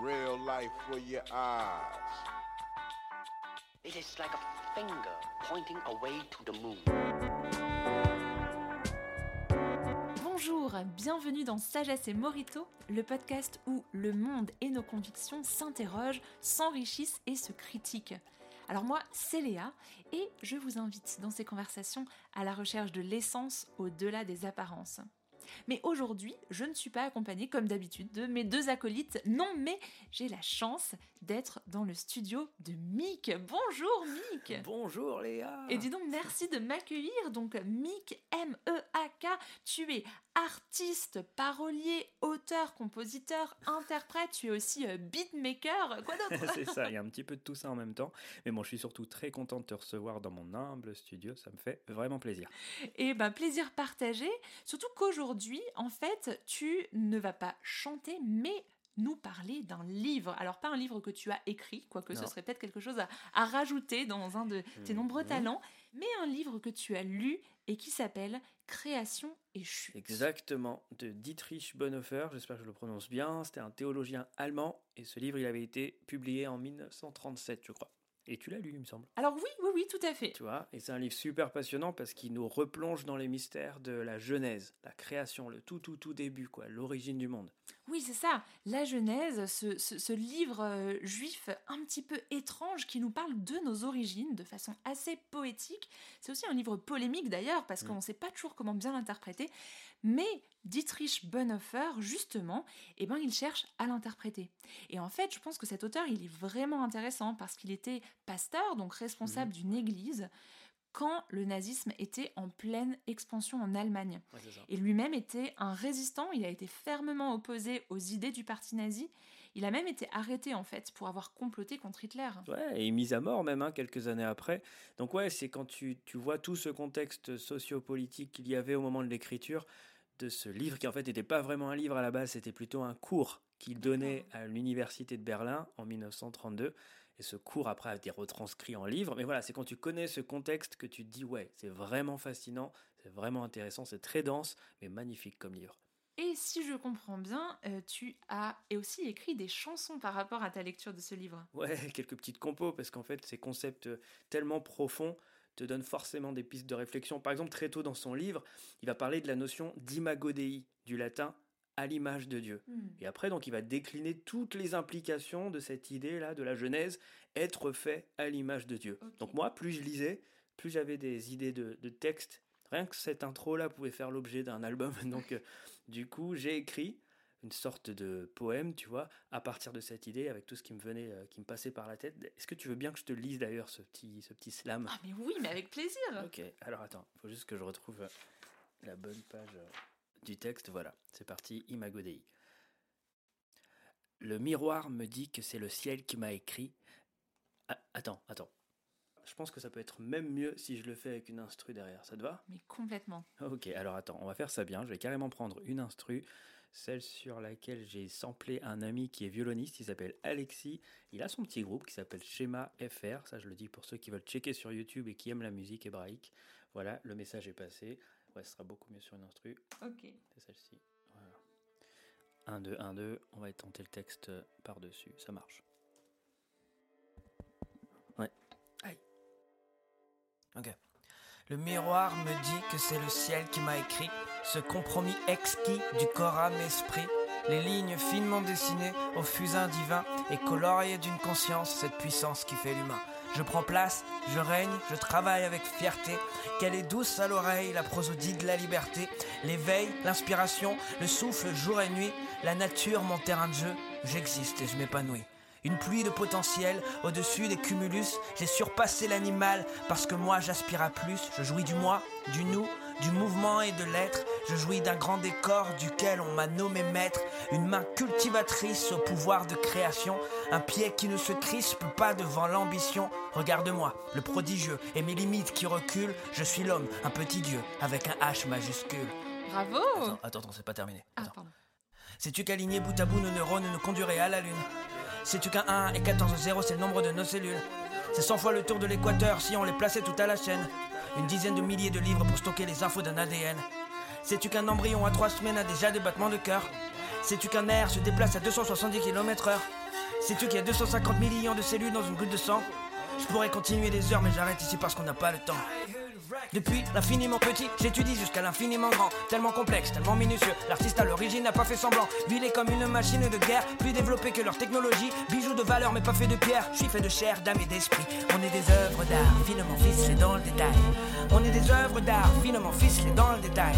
Real life for your eyes. It is like a finger pointing away to the moon. Bonjour, bienvenue dans Sagesse et Morito, le podcast où le monde et nos convictions s'interrogent, s'enrichissent et se critiquent. Alors moi, c'est Léa et je vous invite dans ces conversations à la recherche de l'essence au-delà des apparences. Mais aujourd'hui, je ne suis pas accompagnée comme d'habitude de mes deux acolytes. Non, mais j'ai la chance d'être dans le studio de Mick. Bonjour Mick. Bonjour Léa. Et dis donc merci de m'accueillir. Donc Mick M E A K, tu es artiste, parolier, auteur, compositeur, interprète, tu es aussi euh, beatmaker, quoi d'autre? C'est ça, il y a un petit peu de tout ça en même temps. Mais bon, je suis surtout très content de te recevoir dans mon humble studio, ça me fait vraiment plaisir. Et ben plaisir partagé, surtout qu'aujourd'hui, en fait, tu ne vas pas chanter, mais nous parler d'un livre. Alors pas un livre que tu as écrit, quoique ce serait peut-être quelque chose à, à rajouter dans un de tes nombreux Mhm. talents, mais un livre que tu as lu et qui s'appelle Création et chute. Exactement, de Dietrich Bonhoeffer, j'espère que je le prononce bien. C'était un théologien allemand et ce livre, il avait été publié en 1937, je crois. Et tu l'as lu, il me semble. Alors oui, oui, oui, tout à fait. Tu vois, et c'est un livre super passionnant parce qu'il nous replonge dans les mystères de la Genèse, la création, le tout, tout, tout début, quoi, l'origine du monde. Oui, c'est ça. La Genèse, ce, ce- ce livre euh, juif un petit peu étrange qui nous parle de nos origines de façon assez poétique. C'est aussi un livre polémique d'ailleurs parce qu'on ne sait pas toujours comment bien l'interpréter. Mais Dietrich Bonhoeffer, justement, eh ben, il cherche à l'interpréter. Et en fait, je pense que cet auteur, il est vraiment intéressant parce qu'il était pasteur, donc responsable d'une église, quand le nazisme était en pleine expansion en Allemagne. Ouais. Et lui-même était un résistant, il a été fermement opposé aux idées du parti nazi. Il a même été arrêté en fait pour avoir comploté contre Hitler. Ouais, et mis à mort même, hein, quelques années après. Donc ouais, c'est quand tu, tu vois tout ce contexte sociopolitique qu'il y avait au moment de l'écriture de ce livre, qui en fait n'était pas vraiment un livre à la base, c'était plutôt un cours qu'il donnait à l'université de Berlin en 1932. Et ce cours après a été retranscrit en livre. Mais voilà, c'est quand tu connais ce contexte que tu te dis, ouais, c'est vraiment fascinant, c'est vraiment intéressant, c'est très dense, mais magnifique comme livre. Et si je comprends bien, euh, tu as et aussi écrit des chansons par rapport à ta lecture de ce livre. Ouais, quelques petites compos, parce qu'en fait, ces concepts euh, tellement profonds te donnent forcément des pistes de réflexion. Par exemple, très tôt dans son livre, il va parler de la notion d'imago Dei, du latin à l'image de Dieu. Et après, donc, il va décliner toutes les implications de cette idée-là, de la Genèse, être fait à l'image de Dieu. Donc moi, plus je lisais, plus j'avais des idées de, de textes. Rien que cette intro-là pouvait faire l'objet d'un album. Donc, euh, du coup, j'ai écrit une sorte de poème, tu vois, à partir de cette idée, avec tout ce qui me venait, euh, qui me passait par la tête. Est-ce que tu veux bien que je te lise d'ailleurs ce petit, ce petit slam? Ah mais oui, mais avec plaisir. Ok, alors attends, faut juste que je retrouve euh, la bonne page du texte. Voilà, c'est parti, Imago Dei. Le miroir me dit que c'est le ciel qui m'a écrit. Ah, attends, attends. Je pense que ça peut être même mieux si je le fais avec une instru derrière. Ça te va? Mais complètement. Ok, alors attends, on va faire ça bien. Je vais carrément prendre une instru, celle sur laquelle j'ai samplé un ami qui est violoniste. Il s'appelle Alexis. Il a son petit groupe qui s'appelle Schéma FR. Ça, je le dis pour ceux qui veulent checker sur YouTube et qui aiment la musique hébraïque. Voilà, le message est passé. Ouais, ce sera beaucoup mieux sur une instru. Ok. C'est celle-ci. Voilà. 1, 2, 1, 2. On va tenter le texte par-dessus. Ça marche. Ouais. Aïe. Ok. Le miroir me dit que c'est le ciel qui m'a écrit ce compromis exquis du corps âme esprit, les lignes finement dessinées au fusain divin et coloriées d'une conscience, cette puissance qui fait l'humain. Je prends place, je règne, je travaille avec fierté. Qu'elle est douce à l'oreille, la prosodie de la liberté, l'éveil, l'inspiration, le souffle jour et nuit, la nature, mon terrain de jeu. J'existe et je m'épanouis. Une pluie de potentiel au-dessus des cumulus. J'ai surpassé l'animal parce que moi j'aspire à plus. Je jouis du moi, du nous, du mouvement et de l'être. Je jouis d'un grand décor duquel on m'a nommé maître. Une main cultivatrice au pouvoir de création. Un pied qui ne se crispe pas devant l'ambition. Regarde-moi, le prodigieux et mes limites qui reculent. Je suis l'homme, un petit dieu avec un H majuscule. Bravo Attends, attends, attends, c'est pas terminé. Ah, Attends. Sais-tu qu'aligner bout à bout nos neurones nous conduirait à la Lune? Sais-tu qu'un 1 et 14 0 c'est le nombre de nos cellules? C'est 100 fois le tour de l'équateur si on les plaçait tout à la chaîne. Une dizaine de milliers de livres pour stocker les infos d'un ADN. Sais-tu qu'un embryon à 3 semaines a déjà des battements de cœur? Sais-tu qu'un air se déplace à 270 km/h Sais-tu qu'il y a 250 millions de cellules dans une goutte de sang? Je pourrais continuer des heures, mais j'arrête ici parce qu'on n'a pas le temps. Depuis l'infiniment petit, j'étudie jusqu'à l'infiniment grand. Tellement complexe, tellement minutieux. L'artiste à l'origine n'a pas fait semblant. Vilé comme une machine de guerre, plus développée que leur technologie. Bijoux de valeur, mais pas fait de pierre. Je suis fait de chair, d'âme et d'esprit. On est des œuvres d'art, finement ficelées dans le détail. On est des œuvres d'art, finement ficelées dans le détail.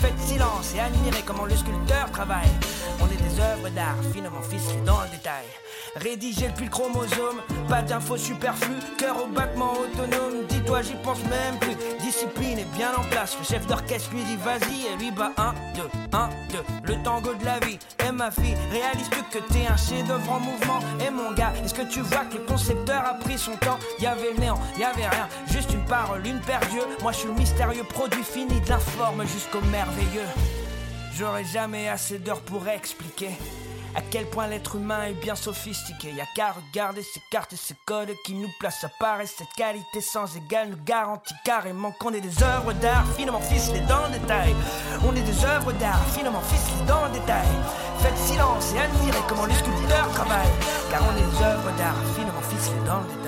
Faites silence et admirez comment le sculpteur travaille. On est des œuvres d'art, finement ficelées dans le détail. Rédiger depuis le chromosome, pas d'infos superflues, cœur au battement autonome. Dis-toi, j'y pense même plus. Discipline est bien en place. Le chef d'orchestre lui dit vas-y et lui bat 1, 2, 1, 2. Le tango de la vie. Et ma fille, réalise-tu que t'es un chef-d'œuvre en mouvement? Et mon gars, est-ce que tu vois que le concepteur a pris son temps? Y avait le néant, y avait rien, juste une parole, une paire d'yeux. Moi je suis le mystérieux produit fini de l'informe jusqu'au merveilleux. J'aurais jamais assez d'heures pour expliquer. À quel point l'être humain est bien sophistiqué. Y a qu'à regarder ces cartes et ces codes qui nous placent à part. Et cette qualité sans égale nous garantit carrément qu'on est des œuvres d'art finement ficelées dans le détail. On est des œuvres d'art finement ficelées dans le détail. Faites silence et admirez comment les sculpteurs travaillent. Car on est des œuvres d'art finement ficelées dans le détail.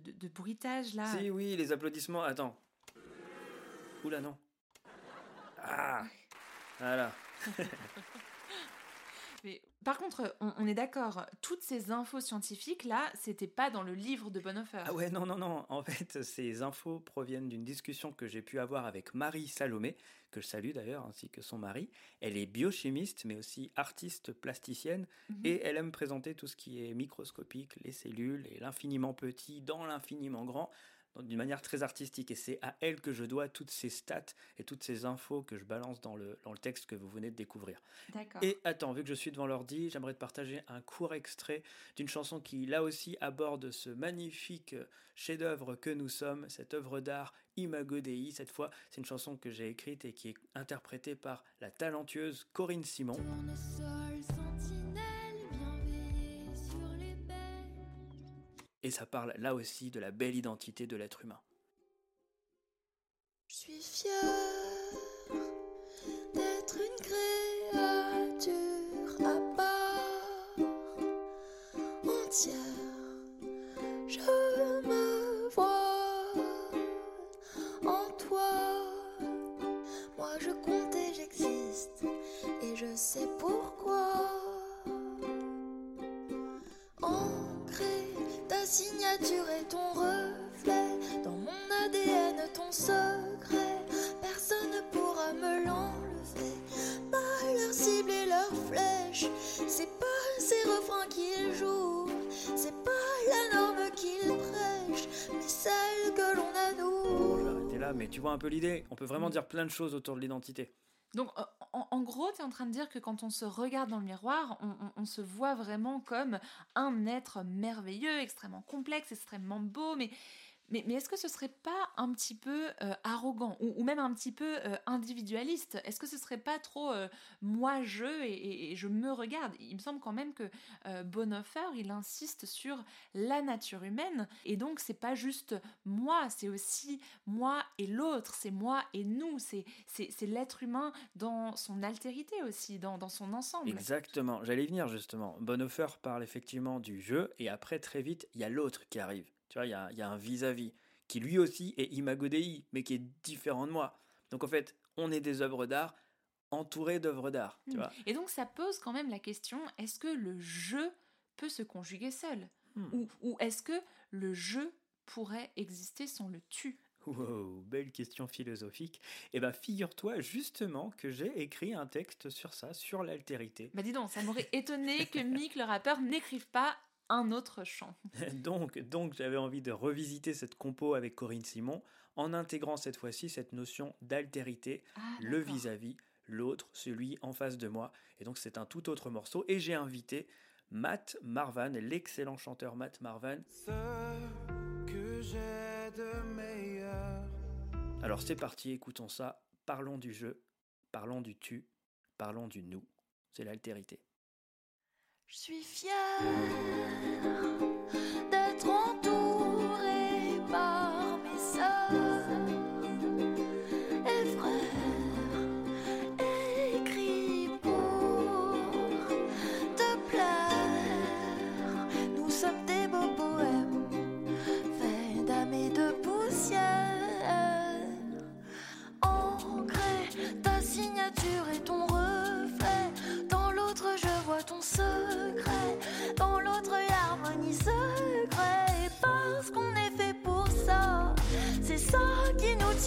De, de- de bruitage là Si, oui, les applaudissements. Attends. Oula, non. Ah Voilà. Mais, par contre, on, on est d'accord, toutes ces infos scientifiques là, c'était pas dans le livre de Bonhoeffer. Ah ouais, non, non, non. En fait, ces infos proviennent d'une discussion que j'ai pu avoir avec Marie Salomé, que je salue d'ailleurs, ainsi que son mari. Elle est biochimiste, mais aussi artiste plasticienne, Mhm. et elle aime présenter tout ce qui est microscopique, les cellules, et l'infiniment petit dans l'infiniment grand, d'une manière très artistique. Et c'est à elle que je dois toutes ces stats et toutes ces infos que je balance dans le, dans le texte que vous venez de découvrir. D'accord. Et attends, vu que je suis devant l'ordi, j'aimerais te partager un court extrait d'une chanson qui, là aussi, aborde ce magnifique chef-d'œuvre que nous sommes, cette œuvre d'art Imago Dei. Cette fois, c'est une chanson que j'ai écrite et qui est interprétée par la talentueuse Corinne Simon. Et ça parle là aussi de la belle identité de l'être humain. Je suis fière d'être une créature à part entière. Signature et ton reflet dans mon ADN, ton secret. Personne ne pourra me l'enlever. Pas leur cible et leur flèche. C'est pas ces refrains qu'ils jouent. C'est pas la norme qu'ils prêchent, mais celle que l'on a Bon, je vais nous. arrêter là, mais tu vois un peu l'idée. On peut vraiment dire plein de choses autour de l'identité. Donc, euh, en, gros, tu es en train de dire que quand on se regarde dans le miroir, on- on se voit vraiment comme un être merveilleux, extrêmement complexe, extrêmement beau, mais, mais, est-ce que ce serait pas un petit peu euh, arrogant ou, même un petit peu euh, individualiste? Est-ce que ce serait pas trop euh, moi-je et, et- et je me regarde? Il me semble quand même que Bonhoeffer, il insiste sur la nature humaine, et donc c'est pas juste moi, c'est aussi moi et l'autre, c'est moi et nous, c'est l'être humain dans son altérité aussi, dans, dans son ensemble. Exactement, j'allais venir justement. Bonhoeffer parle effectivement du jeu, et après, très vite, il y a l'autre qui arrive. Tu vois, il y a, il y a un vis-à-vis, qui lui aussi est Imago Dei, mais qui est différent de moi. Donc en fait, on est des œuvres d'art entourées d'œuvres d'art, tu Hmm. vois. Et donc ça pose quand même la question, est-ce que le jeu peut se conjuguer seul? Hmm. Ou, ou est-ce que le jeu pourrait exister sans le tu? Wow, belle question philosophique. Eh ben, figure-toi justement que j'ai écrit un texte sur ça, sur l'altérité. Bah dis donc, ça m'aurait étonné que Mick le rappeur n'écrive pas un autre chant. donc, donc j'avais envie de revisiter cette compo avec Corinne Simon en intégrant cette fois-ci cette notion d'altérité, Ah, le vis-à-vis, l'autre, celui en face de moi. Et donc c'est un tout autre morceau. Et j'ai invité Matt Marvan, l'excellent chanteur Matt Marvan. Ce que j'ai de meilleur. Alors c'est parti, écoutons ça, parlons du jeu Parlons du tu, parlons du nous. C'est l'altérité. Je suis fière d'être entourée par mes sœurs et frères, écrits pour te plaire. Nous sommes des beaux poèmes faits d'âme et de poussière. Ancré, ta signature et ton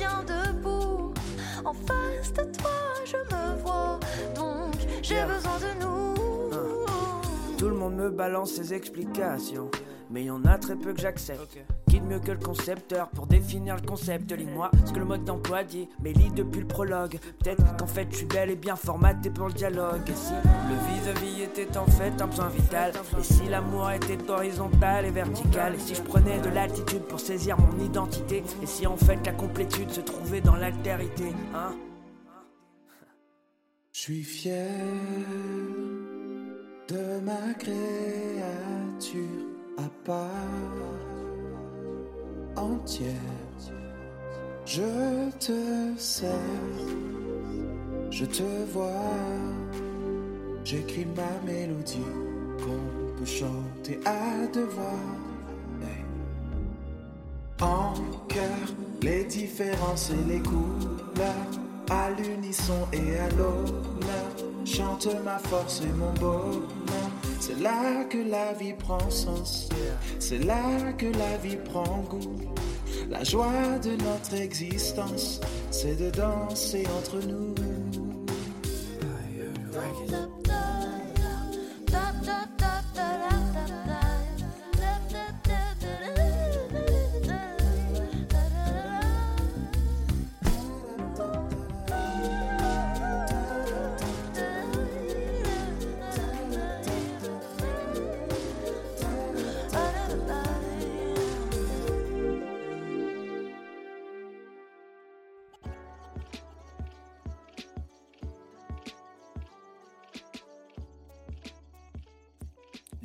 tient debout. En face de toi, je me vois. Donc, j'ai Yeah. besoin de nous. Tout le monde me balance ses explications, mais y en a très peu que j'accepte. Mieux que le concepteur pour définir le concept. Lis-moi ce que le mode d'emploi dit, mais lis depuis le prologue. Peut-être qu'en fait je suis bel et bien formaté pour le dialogue. Et si le vis-à-vis était en fait un besoin vital, et si l'amour était horizontal et vertical, et si je prenais de l'altitude pour saisir mon identité, et si en fait la complétude se trouvait dans l'altérité, hein? Je suis fier de ma créature à part Je te sers, je te vois, j'écris ma mélodie qu'on peut chanter à deux voix. Hey. En cœur, les différences et les couleurs, à l'unisson et à l'honneur, chante ma force et mon bonheur. C'est là que la vie prend sens, c'est là que la vie prend goût. La joie de notre existence, c'est de danser entre nous.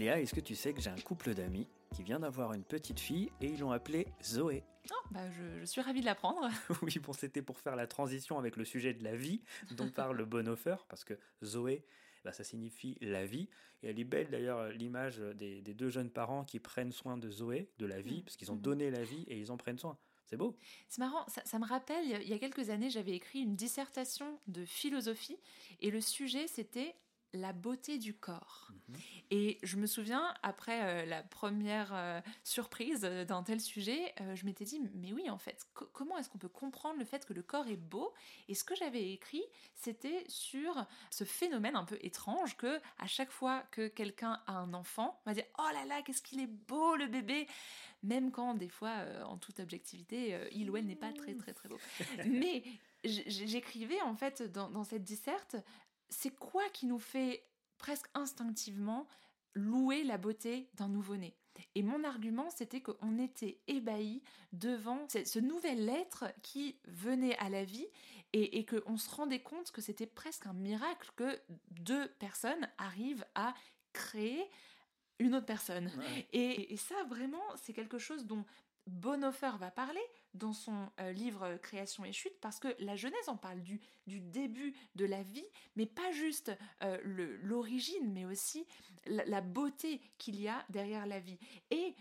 Léa, est-ce que tu sais que j'ai un couple d'amis qui vient d'avoir une petite fille et ils l'ont appelée Zoé? Oh, bah, je, je suis ravie de l'apprendre. Oui, bon, c'était pour faire la transition avec le sujet de la vie dont parle Bonhoeffer, parce que Zoé, bah, ça signifie la vie. Et elle est belle d'ailleurs l'image des, des deux jeunes parents qui prennent soin de Zoé, de la vie, Mm. parce qu'ils ont Mhm. donné la vie et ils en prennent soin. C'est beau. C'est marrant, ça, ça me rappelle, il y a quelques années, j'avais écrit une dissertation de philosophie et le sujet c'était la beauté du corps. Mhm. Et je me souviens, après euh, la première euh, surprise euh, d'un tel sujet, je m'étais dit, mais oui, en fait, co- comment est-ce qu'on peut comprendre le fait que le corps est beau? Et ce que j'avais écrit, c'était sur ce phénomène un peu étrange que, à chaque fois que quelqu'un a un enfant, on va dire, oh là là, qu'est-ce qu'il est beau le bébé Même quand, des fois, en toute objectivité, il ou elle n'est pas très, très, très beau. Mais j'écrivais, en fait, dans, dans cette disserte, c'est quoi qui nous fait presque instinctivement louer la beauté d'un nouveau-né? Et mon argument, c'était qu'on était ébahis devant ce, ce nouvel être qui venait à la vie et, et qu'on se rendait compte que c'était presque un miracle que deux personnes arrivent à créer une autre personne. Ouais. Et, et ça, vraiment, c'est quelque chose dont Bonhoeffer va parler dans son euh, livre Création et chute, parce que la Genèse en parle du, du début de la vie, mais pas juste euh, l'origine, mais aussi la, la beauté qu'il y a derrière la vie. Et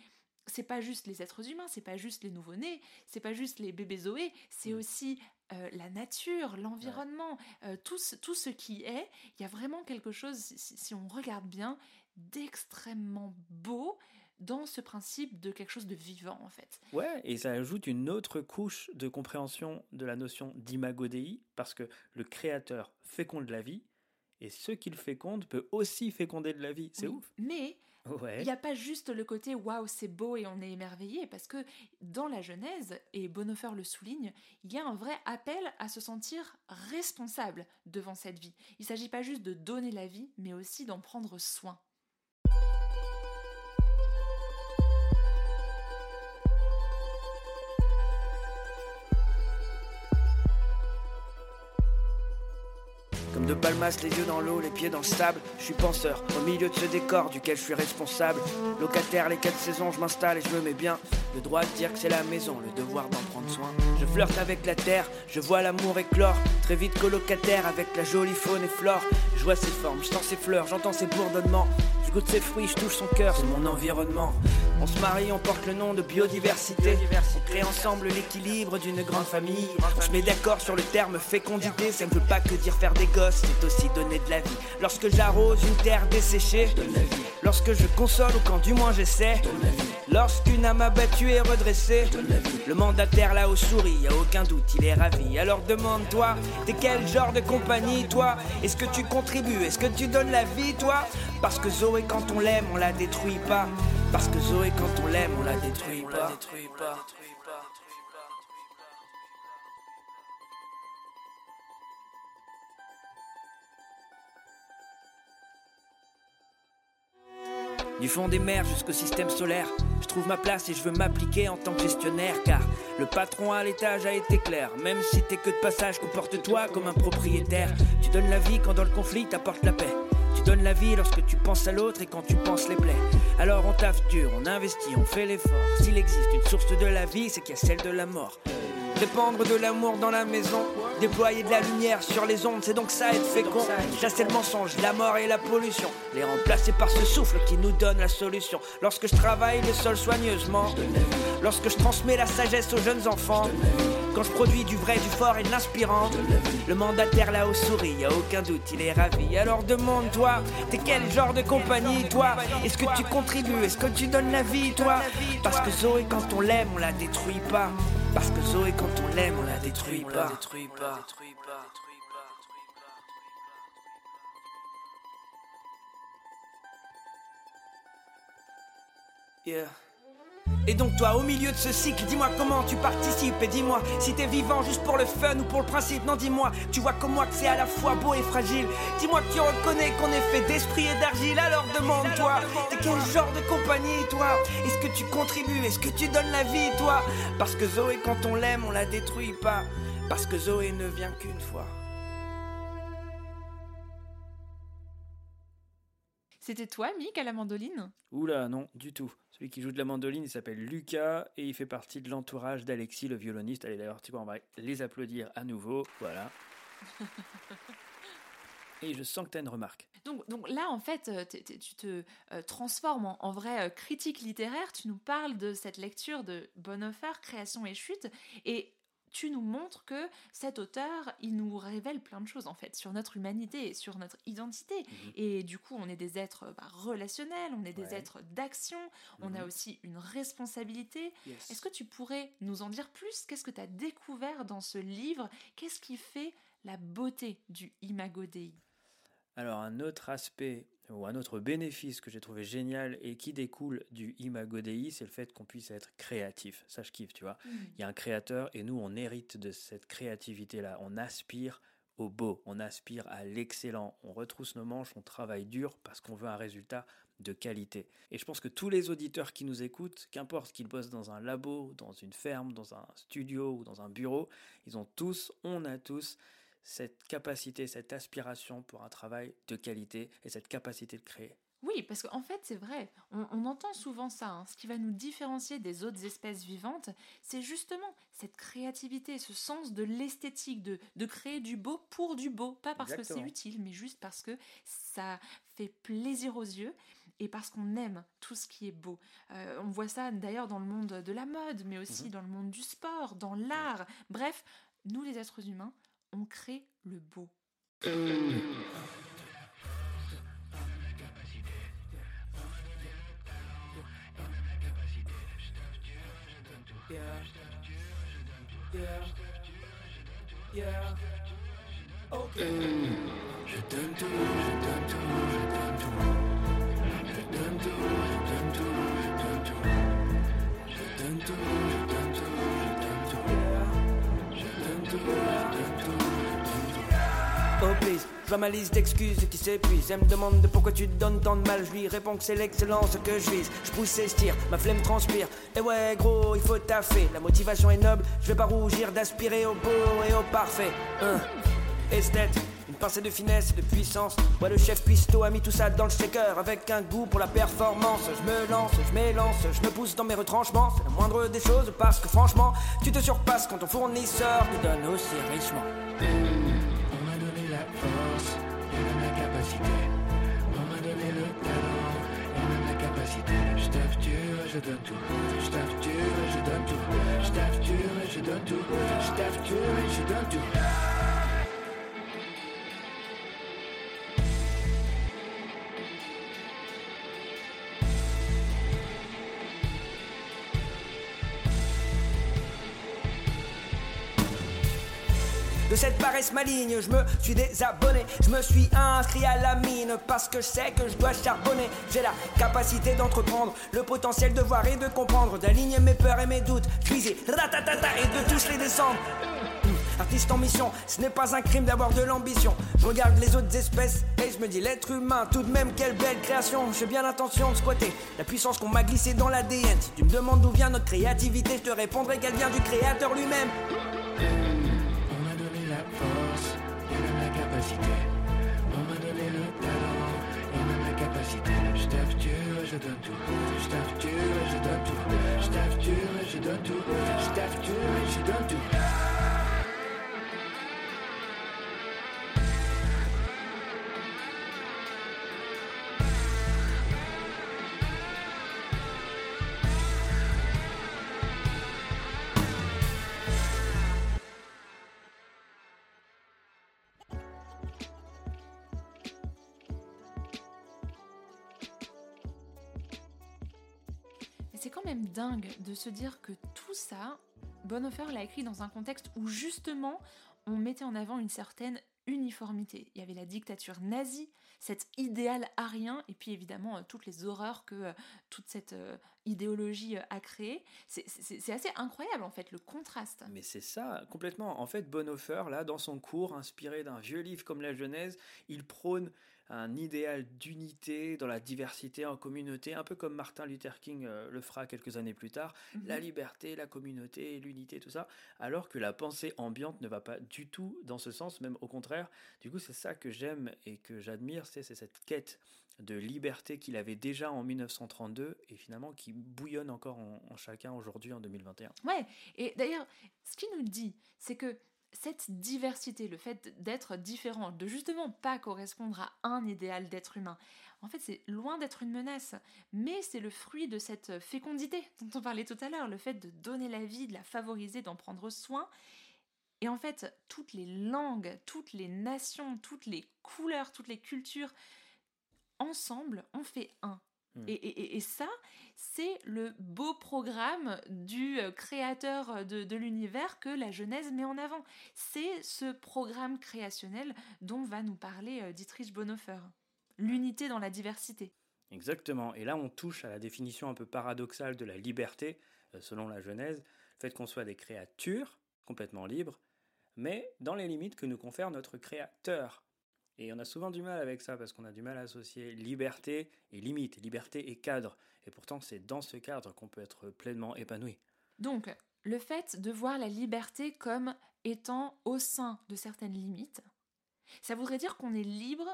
c'est pas juste les êtres humains, c'est pas juste les nouveau-nés, c'est pas juste les bébés Zoé, c'est Mm. aussi euh, la nature, l'environnement, euh, tout, ce, tout ce qui est. Il y a vraiment quelque chose, si, si on regarde bien, d'extrêmement beau dans ce principe de quelque chose de vivant en fait. Ouais, et ça ajoute une autre couche de compréhension de la notion d'imago Dei, parce que le créateur féconde la vie, et ce qu'il féconde peut aussi féconder de la vie. C'est Oui. ouf. Mais Ouais. il n'y a pas juste le côté waouh, c'est beau et on est émerveillé, parce que dans la Genèse, et Bonhoeffer le souligne, il y a un vrai appel à se sentir responsable devant cette vie. Il ne s'agit pas juste de donner la vie, mais aussi d'en prendre soin. De palmas, les yeux dans l'eau, les pieds dans le sable. Je suis penseur, au milieu de ce décor duquel je suis responsable. Locataire, les quatre saisons, je m'installe et je me mets bien. Le droit de dire que c'est la maison, le devoir d'en prendre soin. Je flirte avec la terre, je vois l'amour éclore. Très vite colocataire avec la jolie faune et flore. Je vois ses formes, je sens ses fleurs, j'entends ses bourdonnements. Je goûte ses fruits, je touche son cœur, c'est mon environnement. On se marie, on porte le nom de biodiversité. On crée ensemble l'équilibre d'une grande famille. On se d'accord sur le terme fécondité. Ça ne veut pas que dire faire des gosses, c'est aussi donner de la vie. Lorsque j'arrose une terre desséchée, lorsque je console ou quand du moins j'essaie, lorsqu'une âme abattue est redressée, le mandataire là-haut sourit, y a aucun doute, il est ravi. Alors demande-toi, t'es quel genre de compagnie, toi? Est-ce que tu contribues? Est-ce que tu donnes la vie, toi? Parce que Zoé, quand on l'aime, on la détruit pas. Parce que Zoé, quand on l'aime, on la détruit pas. Du fond des mers jusqu'au système solaire, je trouve ma place et je veux m'appliquer en tant que gestionnaire car le patron à l'étage a été clair. Même si t'es que de passage, comporte-toi comme un propriétaire. Tu donnes la vie quand dans le conflit t'apportes la paix. Tu donnes la vie lorsque tu penses à l'autre et quand tu penses les plaies. Alors on taffe dur, on investit, on fait l'effort. S'il existe une source de la vie, c'est qu'il y a celle de la mort. Répandre de l'amour dans la maison, déployer de la lumière sur les ondes, c'est donc ça être fécond. Chasser le mensonge, la mort et la pollution, les remplacer par ce souffle qui nous donne la solution. Lorsque je travaille le sol soigneusement, lorsque je transmets la sagesse aux jeunes enfants, quand je produis du vrai, du fort et de l'inspirant, le mandataire là-haut sourit, y a aucun doute, il est ravi. Alors demande-toi, t'es quel genre de compagnie, toi? Est-ce que tu contribues? Est-ce que tu donnes la vie, toi? Parce que Zoé, quand on l'aime, on la détruit pas. Parce que Zoé, quand on l'aime, on la détruit pas. Yeah. Et donc toi, au milieu de ce cycle, dis-moi comment tu participes et dis-moi si t'es vivant juste pour le fun ou pour le principe. Non, dis-moi, tu vois comme moi que c'est à la fois beau et fragile. Dis-moi que tu reconnais qu'on est fait d'esprit et d'argile. Alors demande-toi, t'es quel genre de compagnie, toi? Est-ce que tu contribues? Est-ce que tu donnes la vie, toi? Parce que Zoé, quand on l'aime, on la détruit pas. Parce que Zoé ne vient qu'une fois. C'était toi, Mick, à la mandoline? Oula, non, du tout. Celui qui joue de la mandoline, il s'appelle Lucas et il fait partie de l'entourage d'Alexis, le violoniste. Allez, d'ailleurs, tu vois, on va les applaudir à nouveau. Voilà. et je sens que tu as une remarque. Donc, donc là, en fait, euh, t- tu te euh, transformes en, en vrai euh, critique littéraire. Tu nous parles de cette lecture de Bonhoeffer, Création et Chute. Et tu nous montres que cet auteur, il nous révèle plein de choses en fait sur notre humanité et sur notre identité. Et du coup, on est des êtres bah, relationnels, on est des Ouais. êtres d'action, on a Mhm. aussi une responsabilité. Yes. Est-ce que tu pourrais nous en dire plus? Qu'est-ce que tu as découvert dans ce livre? Qu'est-ce qui fait la beauté du Imago Dei? Alors, un autre aspect ou un autre bénéfice que j'ai trouvé génial et qui découle du Imago Dei, c'est le fait qu'on puisse être créatif. Ça, je kiffe, tu vois. Il y a un créateur et nous, on hérite de cette créativité-là. On aspire au beau, on aspire à l'excellent. On retrousse nos manches, on travaille dur parce qu'on veut un résultat de qualité. Et je pense que tous les auditeurs qui nous écoutent, qu'importe qu'ils bossent dans un labo, dans une ferme, dans un studio ou dans un bureau, ils ont tous, on a tous cette capacité, cette aspiration pour un travail de qualité et cette capacité de créer. Oui, parce qu'en fait, c'est vrai, on, on entend souvent ça. hein. Ce qui va nous différencier des autres espèces vivantes, c'est justement cette créativité, ce sens de l'esthétique, de, de créer du beau pour du beau. Pas parce que c'est utile, mais juste parce que ça fait plaisir aux yeux et parce qu'on aime tout ce qui est beau. Euh, on voit ça d'ailleurs dans le monde de la mode, mais aussi dans le monde du sport, dans l'art. Bref, nous les êtres humains, on crée le beau. Oh please, je vois ma liste d'excuses qui s'épuise. Elle me demande de pourquoi tu te donnes tant de mal. Je lui réponds que c'est l'excellence que je vise. Je pousse et tire, ma flemme transpire. Et ouais, gros, il faut taffer. La motivation est noble, je vais pas rougir d'aspirer au beau et au parfait. Hein. Esthète, une pincée de finesse et de puissance. Ouais, le chef cuistot a mis tout ça dans le shaker avec un goût pour la performance. Je me lance, je m'élance, je me pousse dans mes retranchements. C'est la moindre des choses parce que franchement, tu te surpasses quand ton fournisseur te donne aussi richement. Capacité. On m'a donné le talent et même la capacité. Je taffe et je donne tout. Je taffe et je donne tout. Je taffe et je donne tout. Je taffe et je donne tout. Paresse maligne, je me suis désabonné. Je me suis inscrit à la mine parce que je sais que je dois charbonner. J'ai la capacité d'entreprendre, le potentiel de voir et de comprendre, d'aligner mes peurs et mes doutes, cuiser, ratatata et de tous les descendre. Hum, Artiste en mission, ce n'est pas un crime d'avoir de l'ambition. Je regarde les autres espèces et je me dis l'être humain, tout de même quelle belle création. J'ai bien l'intention de squatter la puissance qu'on m'a glissée dans l'ADN. Si tu me demandes d'où vient notre créativité, je te répondrai qu'elle vient du créateur lui-même. Je donne tout. Je taffe et je donne tout. Je taffe et je donne tout. Je taffe et je donne tout. Même dingue de se dire que tout ça, Bonhoeffer l'a écrit dans un contexte où justement on mettait en avant une certaine uniformité. Il y avait la dictature nazie, cet idéal arien, et puis évidemment euh, toutes les horreurs que euh, toute cette euh, idéologie a créées. C'est assez incroyable en fait le contraste. Mais c'est ça, complètement. En fait, Bonhoeffer, là, dans son cours, inspiré d'un vieux livre comme la Genèse, il prône un idéal d'unité dans la diversité en communauté, un peu comme Martin Luther King euh, le fera quelques années plus tard. Mhm. La liberté, la communauté, l'unité, tout ça. Alors que la pensée ambiante ne va pas du tout dans ce sens, même au contraire. Du coup, c'est ça que j'aime et que j'admire, c'est c'est cette quête de liberté qu'il avait déjà en 1932 et finalement qui bouillonne encore en, en chacun aujourd'hui en 2021. Ouais, et d'ailleurs, ce qu'il nous dit, c'est que cette diversité, le fait d'être différent, de justement pas correspondre à un idéal d'être humain, en fait, c'est loin d'être une menace, mais c'est le fruit de cette fécondité dont on parlait tout à l'heure, le fait de donner la vie, de la favoriser, d'en prendre soin. Et en fait, toutes les langues, toutes les nations, toutes les couleurs, toutes les cultures, ensemble, on fait un. Hmm. Et, et- et- et ça, c'est le beau programme du euh, créateur de, de l'univers que la Genèse met en avant. C'est ce programme créationnel dont va nous parler euh, Dietrich Bonhoeffer. L'unité dans la diversité. Exactement. Et là, on touche à la définition un peu paradoxale de la liberté, euh, selon la Genèse, le fait qu'on soit des créatures complètement libres, mais dans les limites que nous confère notre créateur. Et on a souvent du mal avec ça, parce qu'on a du mal à associer liberté et limite, liberté et cadre. Et pourtant, c'est dans ce cadre qu'on peut être pleinement épanoui. Donc, le fait de voir la liberté comme étant au sein de certaines limites, ça voudrait dire qu'on est libre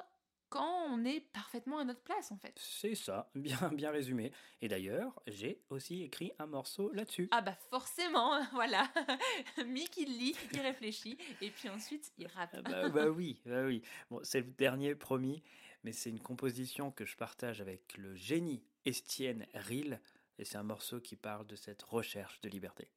quand on est parfaitement à notre place, en fait. C'est ça, bien, bien résumé. Et d'ailleurs, j'ai aussi écrit un morceau là-dessus. Ah bah forcément, voilà. Mick il lit, il réfléchit, et puis ensuite il rappe. Ah bah, bah oui, bah oui. Bon, c'est le dernier promis, mais c'est une composition que je partage avec le génie Estienne Ril, et c'est un morceau qui parle de cette recherche de liberté.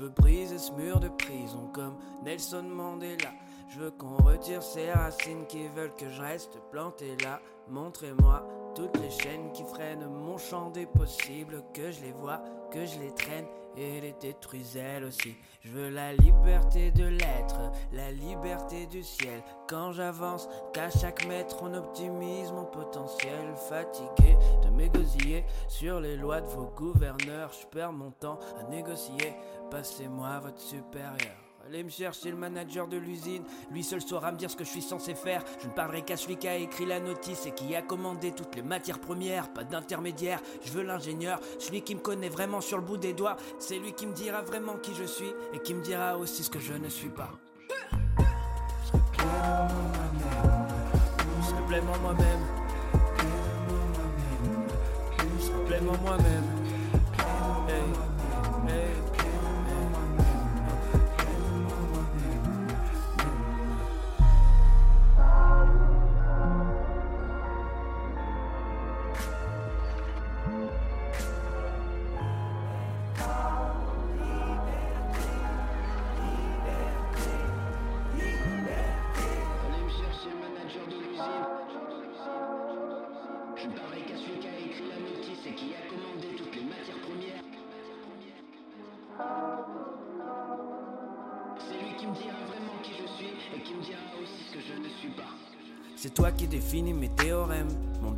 Je veux briser ce mur de prison comme Nelson Mandela. Je veux qu'on retire ces racines qui veulent que je reste planté là. Montrez-moi toutes les chaînes qui freinent mon champ des possibles. Que je les vois, que je les traîne et les détruise elles aussi. Je veux la liberté de l'être, la liberté du ciel. Quand j'avance, qu'à chaque mètre on optimise mon potentiel. Fatigué de m'égosiller sur les lois de vos gouverneurs, je perds mon temps à négocier. Passez-moi votre supérieur. Allez me chercher le manager de l'usine, lui seul saura me dire ce que je suis censé faire. Je ne parlerai qu'à celui qui a écrit la notice et qui a commandé toutes les matières premières, pas d'intermédiaire. Je veux l'ingénieur, celui qui me connaît vraiment sur le bout des doigts. C'est lui qui me dira vraiment qui je suis et qui me dira aussi ce que je ne suis pas.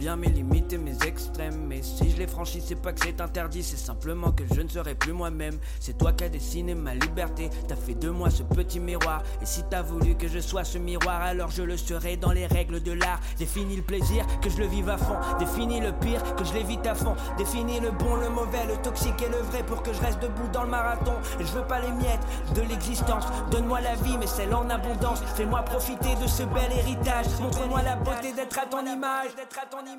Bien, mes limites et mes extrêmes. Mais si je les franchis, c'est pas que c'est interdit, c'est simplement que je ne serai plus moi-même. C'est toi qui as dessiné ma liberté, t'as fait de moi ce petit miroir. Et si t'as voulu que je sois ce miroir, alors je le serai dans les règles de l'art. Définis le plaisir, que je le vive à fond. Définis le pire, que je l'évite à fond. Définis le bon, le mauvais, le toxique et le vrai pour que je reste debout dans le marathon. Et je veux pas les miettes de l'existence. Donne-moi la vie, mais celle en abondance. Fais-moi profiter de ce bel héritage. Montre-moi la beauté d'être à ton image, d'être à ton image,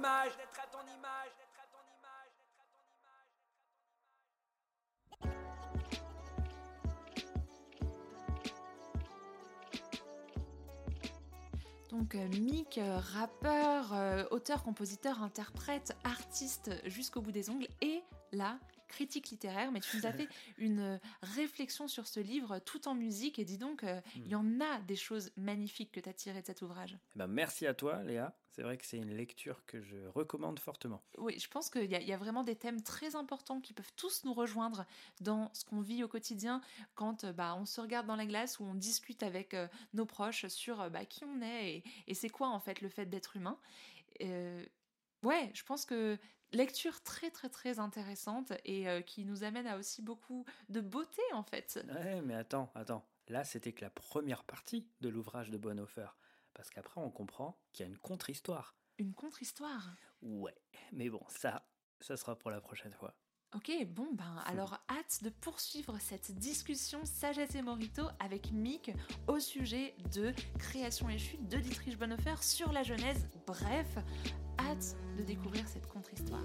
Donc Mick, rappeur, auteur, compositeur, interprète, artiste jusqu'au bout des ongles et là, critique littéraire. Mais tu nous as fait une euh, réflexion sur ce livre tout en musique et dis donc, euh, il y en a des choses magnifiques que tu as tirées de cet ouvrage. Eh ben, merci à toi, Léa. C'est vrai que c'est une lecture que je recommande fortement. Oui, je pense qu'il y, a- il y a vraiment des thèmes très importants qui peuvent tous nous rejoindre dans ce qu'on vit au quotidien quand euh, bah, on se regarde dans la glace ou on discute avec euh, nos proches sur euh, bah, qui on est et, et c'est quoi en fait le fait d'être humain. Euh, ouais, je pense que lecture très très très intéressante et euh, qui nous amène à aussi beaucoup de beauté en fait. Ouais, mais attends, attends. Là, c'était que la première partie de l'ouvrage de Bonhoeffer. Parce qu'après, on comprend qu'il y a une contre-histoire. Une contre-histoire? Ouais, mais bon, ça, ça sera pour la prochaine fois. Ok, bon ben alors hâte de poursuivre cette discussion Sagesse et Morito avec Mick au sujet de Création et chute de Dietrich Bonhoeffer sur la Genèse. Bref, hâte de découvrir cette contre-histoire.